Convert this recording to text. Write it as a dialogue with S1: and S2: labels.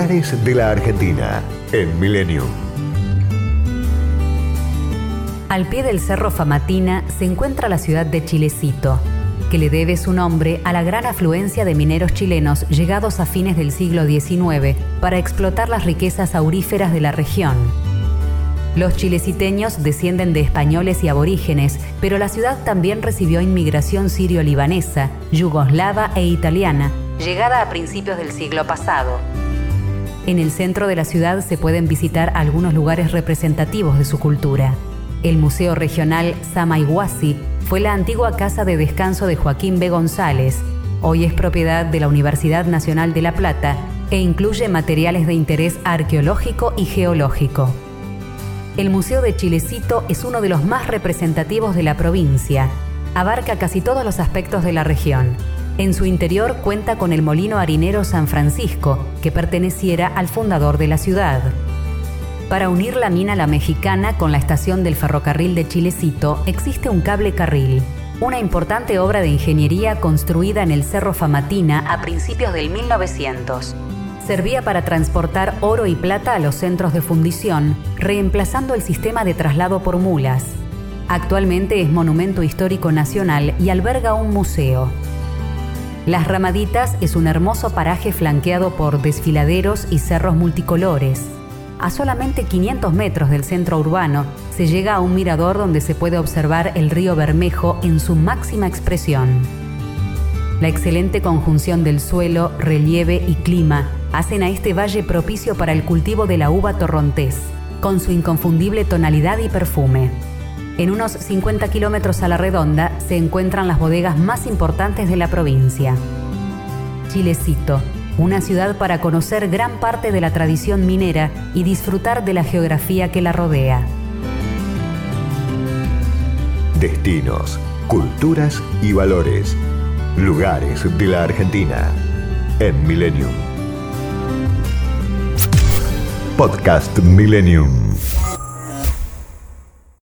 S1: De la Argentina en Millennium.
S2: Al pie del Cerro Famatina se encuentra la ciudad de Chilecito, que le debe su nombre a la gran afluencia de mineros chilenos llegados a fines del siglo XIX para explotar las riquezas auríferas de la región. Los chileciteños descienden de españoles y aborígenes, pero la ciudad también recibió inmigración sirio-libanesa, yugoslava e italiana, llegada a principios del siglo pasado. En el centro de la ciudad se pueden visitar algunos lugares representativos de su cultura. El Museo Regional Samaiguasi fue la antigua casa de descanso de Joaquín B. González. Hoy es propiedad de la Universidad Nacional de La Plata e incluye materiales de interés arqueológico y geológico. El Museo de Chilecito es uno de los más representativos de la provincia. Abarca casi todos los aspectos de la región. En su interior cuenta con el molino harinero San Francisco, que perteneciera al fundador de la ciudad. Para unir la mina La Mexicana con la estación del ferrocarril de Chilecito existe un cable carril, una importante obra de ingeniería construida en el Cerro Famatina a principios del 1900 servía para transportar oro y plata a los centros de fundición, reemplazando el sistema de traslado por mulas. Actualmente es monumento histórico nacional y alberga un museo. Las Ramaditas es un hermoso paraje flanqueado por desfiladeros y cerros multicolores. A solamente 500 metros del centro urbano se llega a un mirador donde se puede observar el río Bermejo en su máxima expresión. La excelente conjunción del suelo, relieve y clima hacen a este valle propicio para el cultivo de la uva torrontés, con su inconfundible tonalidad y perfume. En unos 50 kilómetros a la redonda se encuentran las bodegas más importantes de la provincia. Chilecito, una ciudad para conocer gran parte de la tradición minera y disfrutar de la geografía que la rodea.
S1: Destinos, culturas y valores. Lugares de la Argentina en Millennium. Podcast Millennium.